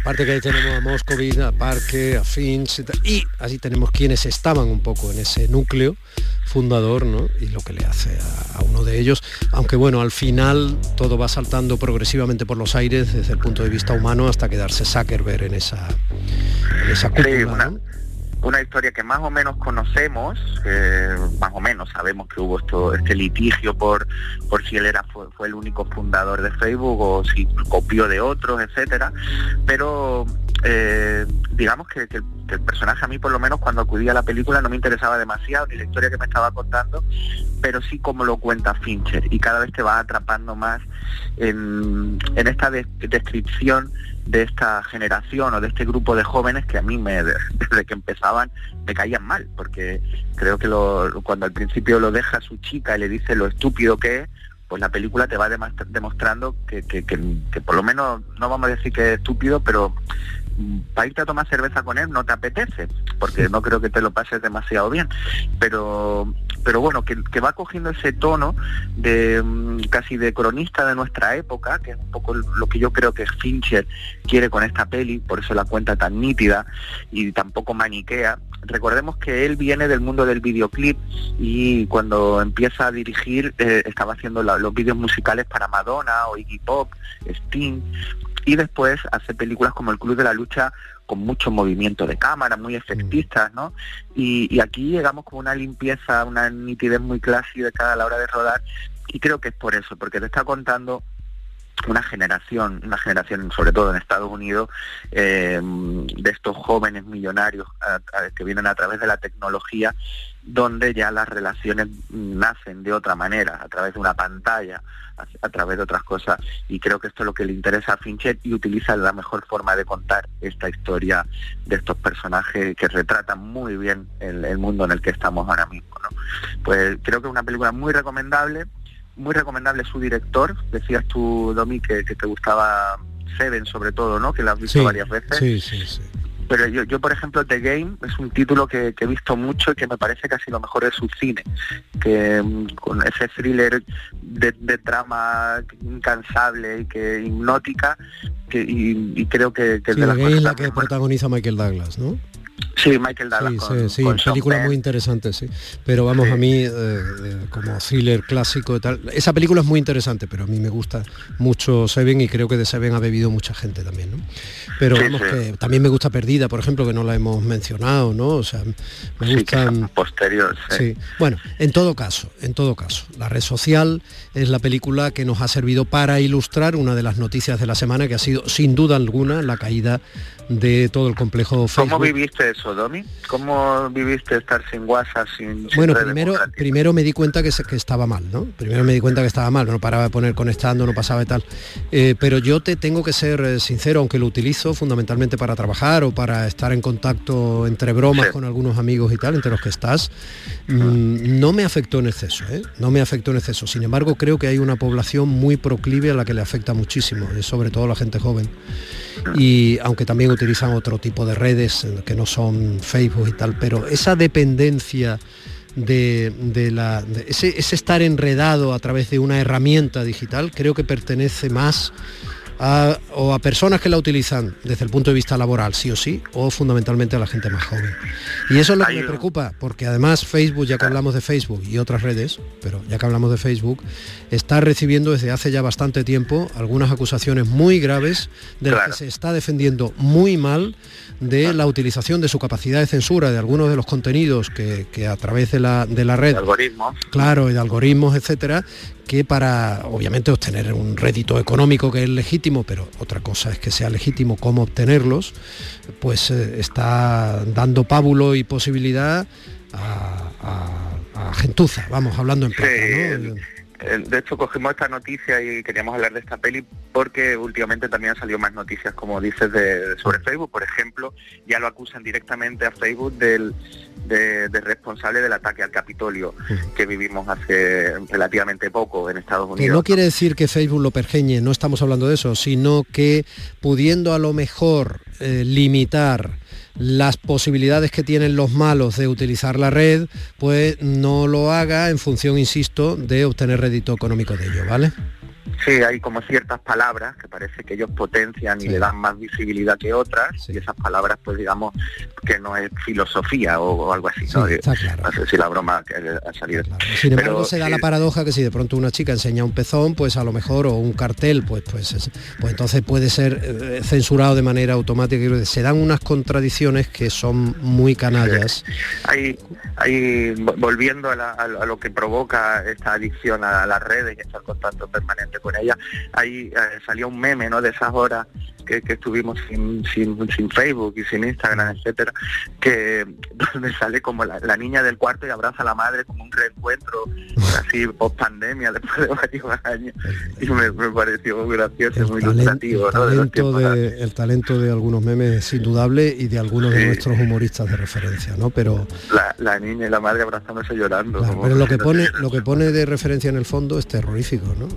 Aparte que ahí tenemos a Moscovitz, a Parker, a Finch y así tenemos quienes estaban un poco en ese núcleo fundador, ¿no? Y lo que le hace a, uno de ellos, aunque bueno, al final todo va saltando progresivamente por los aires desde el punto de vista humano hasta quedarse Zuckerberg en esa, en esa cúpula, una historia que más o menos conocemos, más o menos sabemos que hubo esto, este litigio por, por si él era fue, el único fundador de Facebook o si copió de otros, etcétera, pero eh, digamos que, el personaje a mí por lo menos cuando acudía a la película no me interesaba demasiado ni la historia que me estaba contando, pero sí como lo cuenta Fincher. Y cada vez te va atrapando más en, esta descripción de esta generación o de este grupo de jóvenes que a mí me, desde que empezaban me caían mal, porque creo que cuando al principio lo deja su chica y le dice lo estúpido que es, pues la película te va demostrando que, que, por lo menos, no vamos a decir que es estúpido, pero para irte a tomar cerveza con él no te apetece, porque no creo que te lo pases demasiado bien. Pero, pero bueno, que, va cogiendo ese tono de mm, casi de cronista de nuestra época, que es un poco lo que yo creo que Fincher quiere con esta peli, por eso la cuenta tan nítida y tampoco maniquea. Recordemos que él viene del mundo del videoclip y cuando empieza a dirigir eh, estaba haciendo los vídeos musicales para Madonna o Iggy Pop, Sting, y después hace películas como El Club de la Lucha con mucho movimiento de cámara, muy efectistas, ¿no? Y, aquí llegamos con una limpieza, una nitidez muy clásica a la hora de rodar y creo que es por eso, porque te está contando una generación, una generación sobre todo en Estados Unidos, eh, de estos jóvenes millonarios que vienen a través de la tecnología, donde ya las relaciones nacen de otra manera, a través de una pantalla, a, través de otras cosas. Y creo que esto es lo que le interesa a Fincher y utiliza la mejor forma de contar esta historia de estos personajes que retratan muy bien el, mundo en el que estamos ahora mismo. Pues creo que es una película muy recomendable muy recomendable su director. Decías tú, Domi, que, te gustaba Seven sobre todo, ¿no? Que la has visto varias veces. Sí, sí, sí. Pero yo, yo, por ejemplo, The Game es un título que, he visto mucho y que me parece casi lo mejor de su cine, que mm, con ese thriller de, trama incansable y que hipnótica, que, y, creo que, que de Game es la que protagoniza Michael Douglas, ¿no? Sí, Michael Douglas. Sí, sí, película muy interesante, sí. Pero vamos, a mí, eh, eh, como thriller clásico y tal, esa película es muy interesante, pero a mí me gusta mucho Seven y creo que de Seven ha bebido mucha gente también, ¿no? Pero vamos, que también me gusta Perdida, por ejemplo, que no la hemos mencionado, ¿no? O sea, me gustan... Posterior, sí. Bueno, en todo caso, en todo caso, La Red Social es la película que nos ha servido para ilustrar una de las noticias de la semana, que ha sido, sin duda alguna, la caída de todo el complejo Facebook. ¿Cómo viviste eso, Domi? ¿Cómo viviste estar sin WhatsApp, sin... bueno, primero, primero me di cuenta que, que, estaba mal, ¿no? Primero me di cuenta que estaba mal, no paraba de poner conectando, no pasaba y tal. Eh, pero yo te tengo que ser eh, sincero, aunque lo utilizo fundamentalmente para trabajar o para estar en contacto entre bromas con algunos amigos y tal, entre los que estás, mm, no me afectó en exceso, ¿eh? No me afectó en exceso. Sin embargo, creo que hay una población muy proclive a la que le afecta muchísimo, sobre todo la gente joven y aunque también utilizan otro tipo de redes que no son Facebook y tal, pero esa dependencia de, la, ese, ese, estar enredado a través de una herramienta digital creo que pertenece más o a personas que la utilizan desde el punto de vista laboral, sí o sí, o fundamentalmente a la gente más joven. Y eso es lo que me preocupa, porque además Facebook, ya que hablamos de Facebook y otras redes, pero ya que hablamos de Facebook, está recibiendo desde hace ya bastante tiempo algunas acusaciones muy graves de las que se está defendiendo muy mal de la utilización de su capacidad de censura de algunos de los contenidos que, a través de la, de la red, algoritmos. claro, y de algoritmos, etcétera, que para obviamente obtener un rédito económico que es legítimo, pero otra cosa es que sea legítimo cómo obtenerlos, pues eh, está dando pábulo y posibilidad a, gentuza, vamos hablando en plata, eh, de hecho, cogimos esta noticia y queríamos hablar de esta peli porque últimamente también han salido más noticias, como dices, de, sobre Facebook. Por ejemplo, ya lo acusan directamente a Facebook del, de, responsable del ataque al Capitolio que vivimos hace relativamente poco en Estados Unidos. Que no quiere decir que Facebook lo pergeñe, no estamos hablando de eso, sino que pudiendo a lo mejor eh, limitar las posibilidades que tienen los malos de utilizar la red, pues no lo haga en función, insisto, de obtener rédito económico de ello, ¿vale? Sí, hay como ciertas palabras que parece que ellos potencian y le dan más visibilidad que otras y esas palabras pues digamos que no es filosofía o, algo así, ¿no? No sé si la broma ha salido. Sin embargo se da la paradoja que si de pronto una chica enseña un pezón, pues a lo mejor, o un cartel, pues pues, pues entonces puede ser eh, censurado de manera automática. Se dan unas contradicciones que son muy canallas. Hay, hay volviendo a, lo que provoca esta adicción a las redes y estar contacto permanente con ella, ahí eh, salía un meme, ¿no? De esas horas que, estuvimos sin, sin, Facebook y sin Instagram, etcétera, que donde sale como la, niña del cuarto y abraza a la madre como un reencuentro, así post pandemia, después de varios años, y me, pareció muy gracioso, muy ilustrativo. El, talento de, el talento de algunos memes es indudable y de algunos de nuestros humoristas de referencia, ¿no? Pero la, niña y la madre abrazándose llorando. pero lo que pone, lo que pone de referencia en el fondo es terrorífico, ¿no?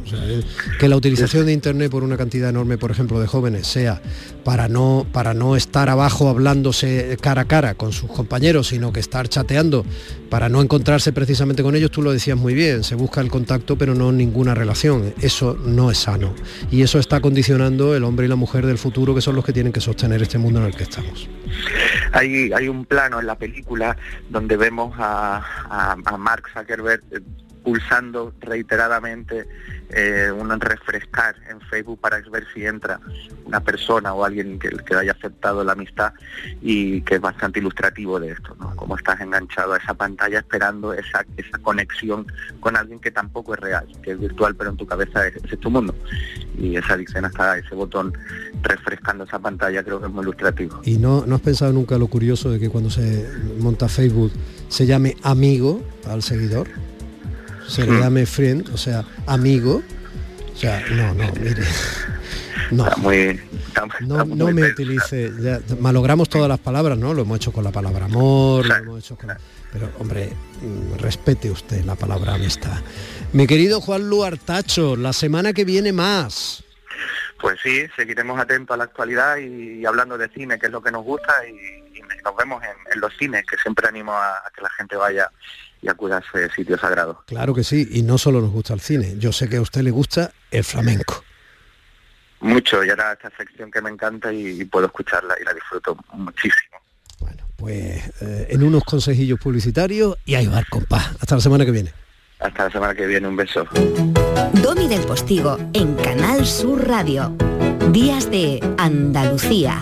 que la utilización de internet por una cantidad enorme, por ejemplo, de jóvenes sea para no, para no estar abajo hablándose cara a cara con sus compañeros, sino que estar chateando para no encontrarse precisamente con ellos, tú lo decías muy bien, se busca el contacto pero no ninguna relación. Eso no es sano. Y eso está condicionando el hombre y la mujer del futuro, que son los que tienen que sostener este mundo en el que estamos. Hay, hay un plano en la película donde vemos a, a Mark Zuckerberg eh, pulsando reiteradamente eh, un refrescar en Facebook para ver si entra una persona o alguien que, haya aceptado la amistad y que es bastante ilustrativo de esto, ¿no? Como estás enganchado a esa pantalla esperando esa, esa conexión con alguien que tampoco es real, que es virtual pero en tu cabeza es, es tu mundo. Y esa adicción hasta ese botón refrescando esa pantalla creo que es muy ilustrativo. ¿Y no, no has pensado nunca lo curioso de que cuando se monta Facebook se llame amigo al seguidor? Se le llame friend, o sea, amigo. O sea, no, no, mire. No, no, me utilice, malogramos todas las palabras, ¿no? Lo hemos hecho con la palabra amor, lo hemos hecho con... Pero, hombre, mm, respete usted la palabra amistad. Mi querido Juan Luartacho, la semana que viene más. Pues sí, seguiremos atentos a la actualidad y, hablando de cine, que es lo que nos gusta, y, nos vemos en, los cines, que siempre animo a que la gente vaya y acudas a ese sitio sagrado. Claro que sí, y no solo nos gusta el cine, yo sé que a usted le gusta el flamenco. Mucho, y ahora esta sección que me encanta y, puedo escucharla y la disfruto muchísimo. Bueno, pues eh, en unos consejillos publicitarios y ahí va, compás. Hasta la semana que viene. Hasta la semana que viene, un beso. Domi del Postigo en Canal Sur Radio. Días de Andalucía.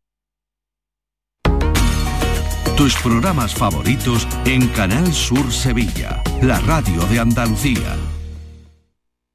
tus programas favoritos en Canal Sur Sevilla, la radio de Andalucía.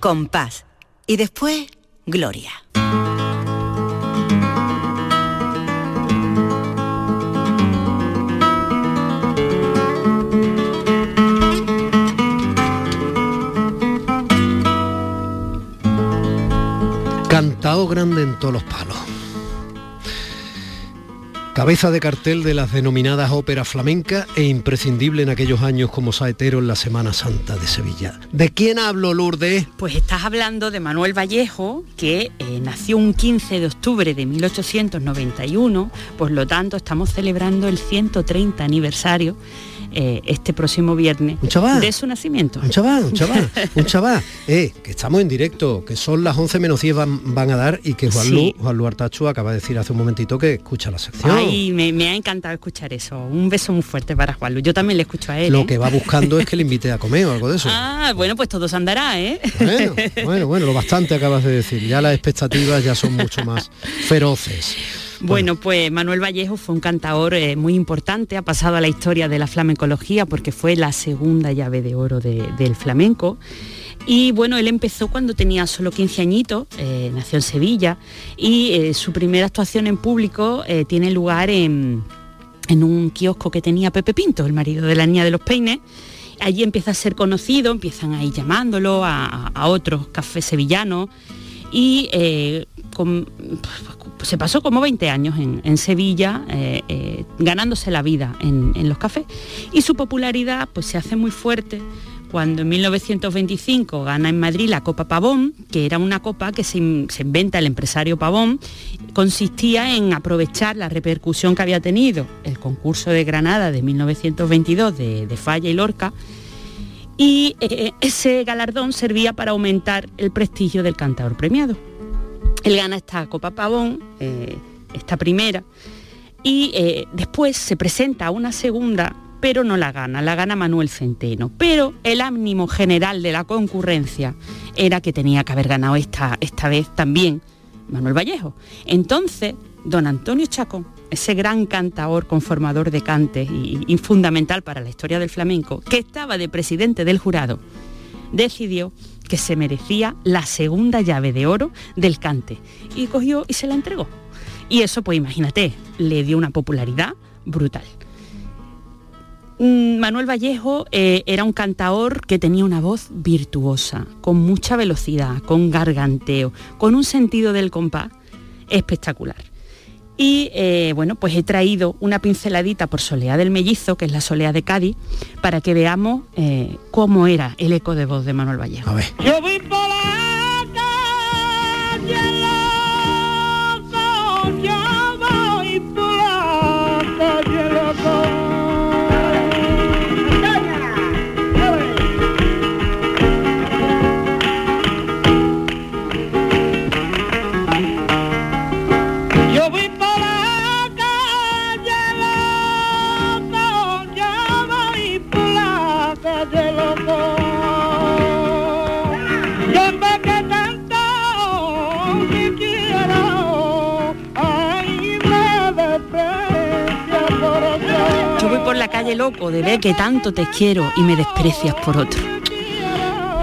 Compás y después gloria. Cantado grande en todos los palos. Cabeza de cartel de las denominadas óperas flamencas e imprescindible en aquellos años como saetero en la Semana Santa de Sevilla. ¿De quién hablo, Lourdes? Pues estás hablando de Manuel Vallejo, que eh, nació un 15 de octubre de 1891, por lo tanto estamos celebrando el 130 aniversario eh, este próximo viernes de su nacimiento. Un chaval, un chaval, un chaval. Eh, que estamos en directo, que son las 11 menos 10 van, van a dar y que Juan, Sí. Lu, Juan Lu Artachu acaba de decir hace un momentito que escucha la sección. Ay, me, me ha encantado escuchar eso. Un beso muy fuerte para Juan Luis. Yo también le escucho a él. Lo ¿eh? que va buscando es que le invite a comer o algo de eso. Ah, bueno, pues todo se andará, ¿eh? Bueno, bueno, bueno, lo bastante acabas de decir. Ya las expectativas ya son mucho más feroces. Bueno, pues Manuel Vallejo fue un cantador eh, muy importante, ha pasado a la historia de la flamencología porque fue la segunda llave de oro de- del flamenco. Y bueno, él empezó cuando tenía solo 15 añitos, eh, nació en Sevilla y eh, su primera actuación en público tiene lugar en, un kiosco que tenía Pepe Pinto, el marido de la niña de los peines. Allí empieza a ser conocido, empiezan a ir llamándolo a, a otros cafés sevillanos y se pasó como 20 años en, Sevilla eh, eh, ganándose la vida en, los cafés y su popularidad pues se hace muy fuerte cuando en 1925 gana en Madrid la Copa Pavón, que era una copa que se, se inventa el empresario Pavón, consistía en aprovechar la repercusión que había tenido el concurso de Granada de 1922 de, de Falla y Lorca, y eh, ese galardón servía para aumentar el prestigio del cantador premiado. Él gana esta Copa Pavón, eh, esta primera, y eh, después se presenta a una segunda, pero no la gana, la gana Manuel Centeno. Pero el ánimo general de la concurrencia era que tenía que haber ganado esta, esta vez también Manuel Vallejo. Entonces, don Antonio Chacón, ese gran cantador conformador de cantes y, y fundamental para la historia del flamenco, que estaba de presidente del jurado, decidió que se merecía la segunda llave de oro del cante y cogió y se la entregó. Y eso, pues imagínate, le dio una popularidad brutal. Mm, Manuel Vallejo eh, era un cantaor que tenía una voz virtuosa, con mucha velocidad, con garganteo, con un sentido del compás espectacular. Y eh, bueno, pues he traído una pinceladita por Soleá del Mellizo, que es la Soleá de Cádiz, para que veamos eh, cómo era el eco de voz de Manuel Vallejo. Yo vi por la Yo voy por la calle loco de ver que tanto te quiero y me desprecias por otro.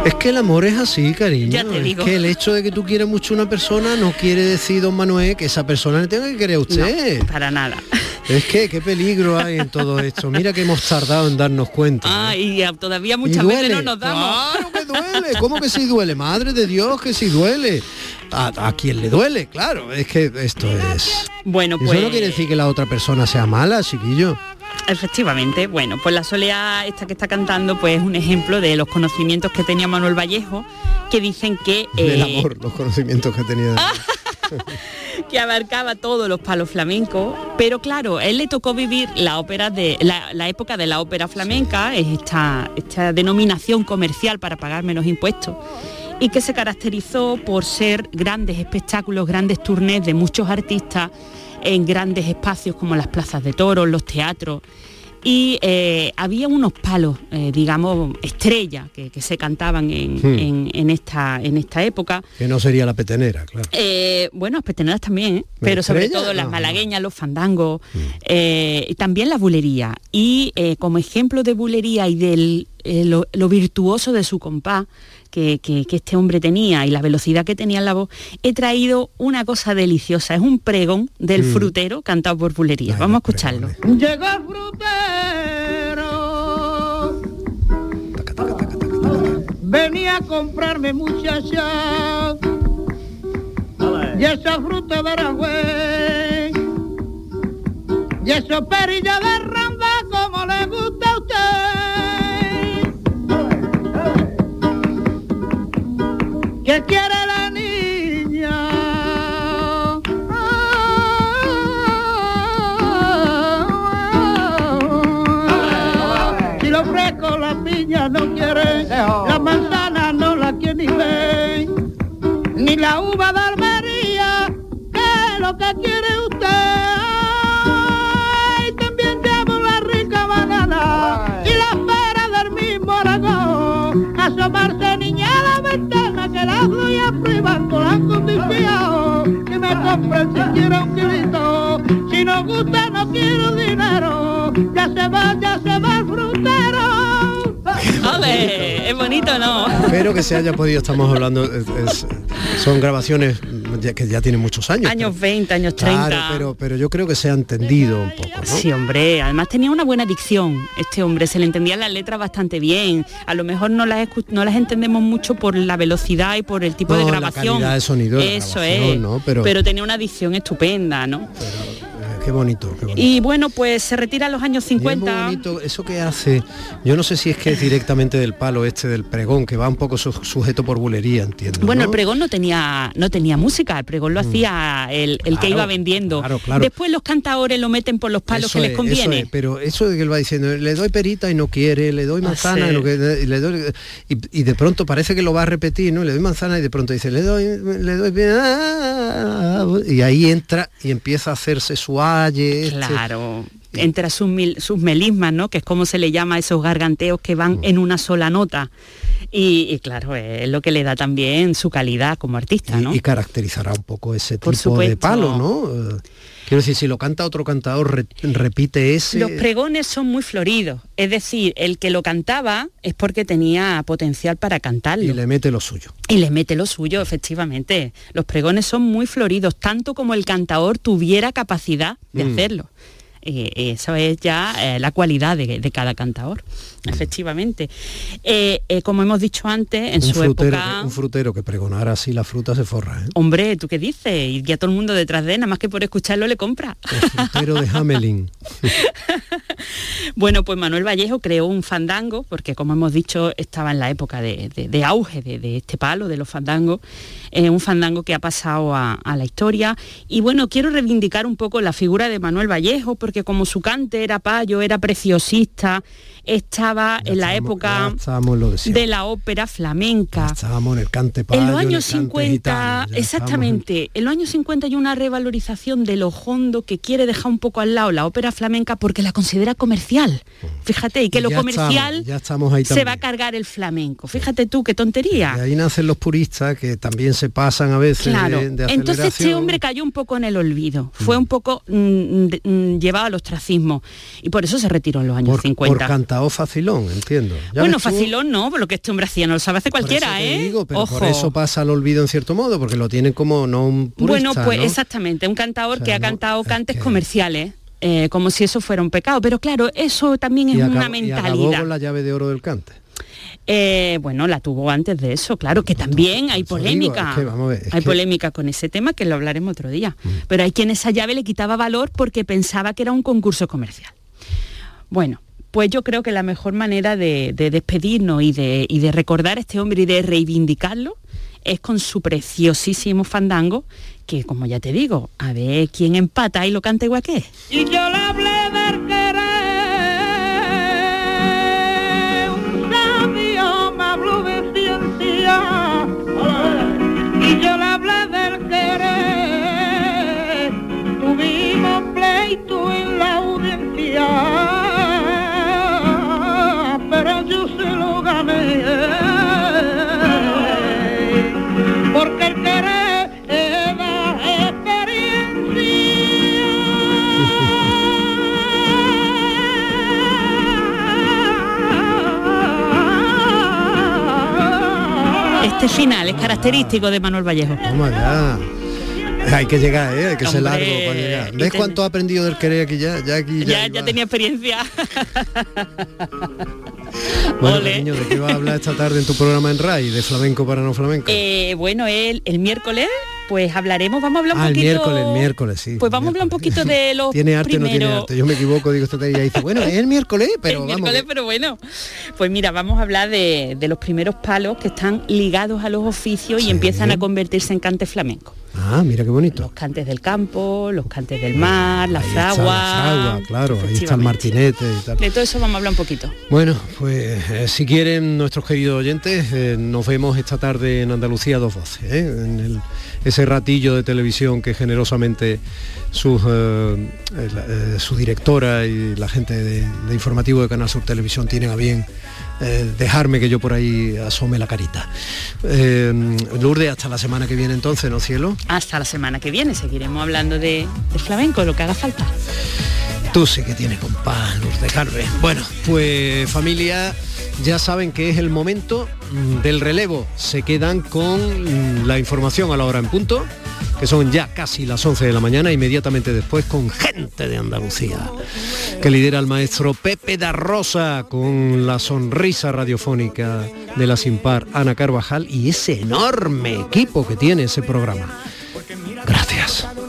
Es que el amor es así, cariño. Ya te es digo. que el hecho de que tú quieras mucho a una persona no quiere decir, don Manuel, que esa persona le tenga que querer a usted. No, para nada. Es que qué peligro hay en todo esto. Mira que hemos tardado en darnos cuenta. Ah, y todavía muchas veces no nos damos. Claro que duele. ¿Cómo que sí duele? Madre de Dios, que sí duele. A, a quien le duele, claro. Es que esto es... Bueno, Eso pues no quiere decir que la otra persona sea mala, chiquillo. efectivamente, bueno, pues la Soleá esta que está cantando pues es un ejemplo de los conocimientos que tenía Manuel Vallejo, que dicen que Del eh, amor, los conocimientos que tenía. que abarcaba todos los palos flamencos, pero claro, a él le tocó vivir la ópera de la, la época de la ópera flamenca, es esta, esta denominación comercial para pagar menos impuestos y que se caracterizó por ser grandes espectáculos, grandes turnés de muchos artistas en grandes espacios como las plazas de toros, los teatros. Y eh, había unos palos, eh, digamos, estrella, que, que se cantaban en, Hmm. en- en esta, en esta época. Que no sería la petenera, claro. Eh, bueno, las peteneras también, ¿eh? pero sobre todo las No, malagueñas, los fandangos, y también la bulería. Y como ejemplo de bulería y de lo, lo virtuoso de su compás que, que- que este hombre tenía y la velocidad que tenía en la voz, he traído una cosa deliciosa. Es un pregón del Mm. frutero cantado por bulería. Vamos a escucharlo. Llegó el frutero. Venía a comprarme muchacha. Y esa fruta de Aragüey. Y esos perillos de quiere la niña? Si le ofrezco la piña no quiere, la manzana no la quiere ni ver, ni la uva de compren siquiera un kilito. Si no gusta no quiero dinero, ya se va, ya se va el frutero. ¡Ole! Es bonito, ¿no? Espero que se haya podido, estamos hablando, es- es- son grabaciones ya- que ya tienen muchos años. Años 20, años 30. Claro, pero, pero yo creo que se ha entendido un poco, ¿no? Sí, hombre, además tenía una buena dicción. Este hombre se le entendían las letras bastante bien. A lo mejor no las no las entendemos mucho por la velocidad y por el tipo de la grabación. calidad de sonido Eso es. ¿no? Pero- tenía una dicción estupenda, ¿no? Qué bonito, qué bonito. Y bueno, pues se retira a los años Y es muy 50. bonito eso que hace, yo no sé si es que es directamente del palo este del pregón, que va un poco su- sujeto por bulería, entiendo. Bueno, ¿no? el pregón no tenía no tenía música, el pregón lo hacía el, el que iba vendiendo. claro, claro. Después los cantadores lo meten por los palos Eso que les es, conviene. eso es, pero eso de que él va diciendo, le doy perita y no quiere, le doy Ah, manzana sí. y, no quiere, y le doy, y, y de pronto parece que lo va a repetir, ¿no? Le doy manzana y de pronto dice, le doy, le doy ah, y ahí entra y empieza a hacerse este, Claro. Entre sus, mil- sus melismas, ¿no? Que es como se le llama a esos garganteos que van en una sola nota. Y, y claro, es lo que le da también su calidad como artista, ¿no? y caracterizará un poco ese Por tipo de palo, ¿no? Quiero decir, si lo canta otro cantador, re- repite ese. Los pregones son muy floridos, es decir, el que lo cantaba es porque tenía potencial para cantarlo. y le mete lo suyo. Y le mete lo suyo, efectivamente. Los pregones son muy floridos, tanto como el cantador tuviera capacidad de Mm. hacerlo. Eh, eso es ya eh, la cualidad de, de cada cantador, efectivamente. Eh, eh, como hemos dicho antes, en un, su frutero, época... un frutero que pregonara así la fruta se forra, ¿eh? Hombre, ¿tú qué dices? Y ya todo el mundo detrás de él, nada más que por escucharlo le compra. El frutero de Hamelin. Bueno, pues Manuel Vallejo creó un fandango, porque como hemos dicho, estaba en la época de, de- de auge de, de este palo, de los fandangos, eh, un fandango que ha pasado a, a la historia. Y bueno, quiero reivindicar un poco la figura de Manuel Vallejo, porque como su cante era payo, era preciosista, estaba en la época en de la ópera flamenca. Estábamos en el cante payo, En los años cante 50, gitano, ya exactamente, en los años 50 hay una revalorización de lo hondo que quiere dejar un poco al lado la ópera flamenca porque la considera comercial. Fíjate, y que Y lo comercial estamos, ya estamos ahí se va a cargar el flamenco. Fíjate tú, qué tontería. De ahí nacen los puristas que también se pasan a veces Claro, de, de entonces este hombre cayó un poco en el olvido, fue un poco mm, de- mm, llevado al ostracismo y por eso se retiró en los años por, 50. por cantao facilón, entiendo. Ya bueno, facilón no, lo que este hombre hacía no lo sabe hacer por cualquiera, eso te ¿eh? digo, pero Ojo. por eso pasa al olvido en cierto modo, porque lo tienen como no un purista, Bueno, pues ¿no? exactamente, un cantador O sea, que ha no, cantado cantes comerciales, eh, como si eso fuera un pecado. Pero claro, eso también es y, una acabó, y acabó mentalidad. con la llave de oro del cante. Eh, bueno, la tuvo antes de eso, claro, que también hay digo, polémica. es que, ver, hay que- Mm. polémica con ese tema que lo hablaremos otro día. Pero hay quien esa llave le quitaba valor porque pensaba que era un concurso comercial. Bueno, pues yo creo que la mejor manera de, de despedirnos y de, y de recordar a este hombre y de reivindicarlo es con su preciosísimo fandango, que como ya te digo, a ver quién empata y lo canta igual Este final es característico de Manuel Vallejo. Hay que llegar, ¿eh? hay que ser largo para llegar. ¿Ves ten- cuánto ha aprendido del querer aquí ya? Ya aquí ya. Ya, ya tenía experiencia. Bueno, Ole. cariño, ¿de qué vas a hablar esta tarde en tu programa en RAI? ¿De flamenco para no flamenco? Eh, bueno, el, el miércoles, pues hablaremos, vamos a hablar un ah, el poquito. miércoles, el miércoles, sí. Pues vamos a hablar un poquito de los ¿Tiene arte o no tiene primeros- arte? Yo me equivoco, digo esta tarde y dice, bueno, es el miércoles, pero el vamos. miércoles, pero bueno. Pues mira, vamos a hablar de, de los primeros palos que están ligados a los oficios y empiezan a convertirse en cantes flamencos. Ah, mira qué bonito. Los cantes del campo, los cantes del mar, la Ahí está fragua. la fragua, claro, ahí está el martinete y tal. De todo eso vamos a hablar un poquito. Bueno, pues eh, si quieren nuestros queridos oyentes, eh, nos vemos esta tarde en Andalucía dos voces, ¿eh? en el- ese ratillo de televisión que generosamente sus, eh, su directora y la gente de, de informativo de Canal Sur Televisión tienen a bien eh, dejarme que yo por ahí asome la carita. Eh, Lourdes, hasta la semana que viene entonces, ¿no cielo? Hasta la semana que viene seguiremos hablando de, de flamenco, lo que haga falta. Tú sí que tienes compás, Lourdes Carve. Bueno, pues familia, ya saben que es el momento mm, del relevo. Se quedan con mm, la información a la hora en punto, que son ya casi las 11 de la mañana, inmediatamente después con gente de Andalucía, que lidera el maestro Pepe da Rosa con la sonrisa radiofónica de la Simpar Ana Carvajal y ese enorme equipo que tiene ese programa.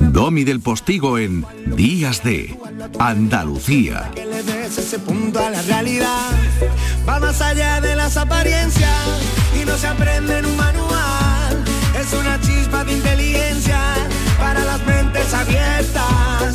Domi del Postigo en Días de Andalucía. que le des ese punto a la realidad. Va más allá de las apariencias y no se aprende en un manual. Es una chispa de inteligencia para las mentes abiertas.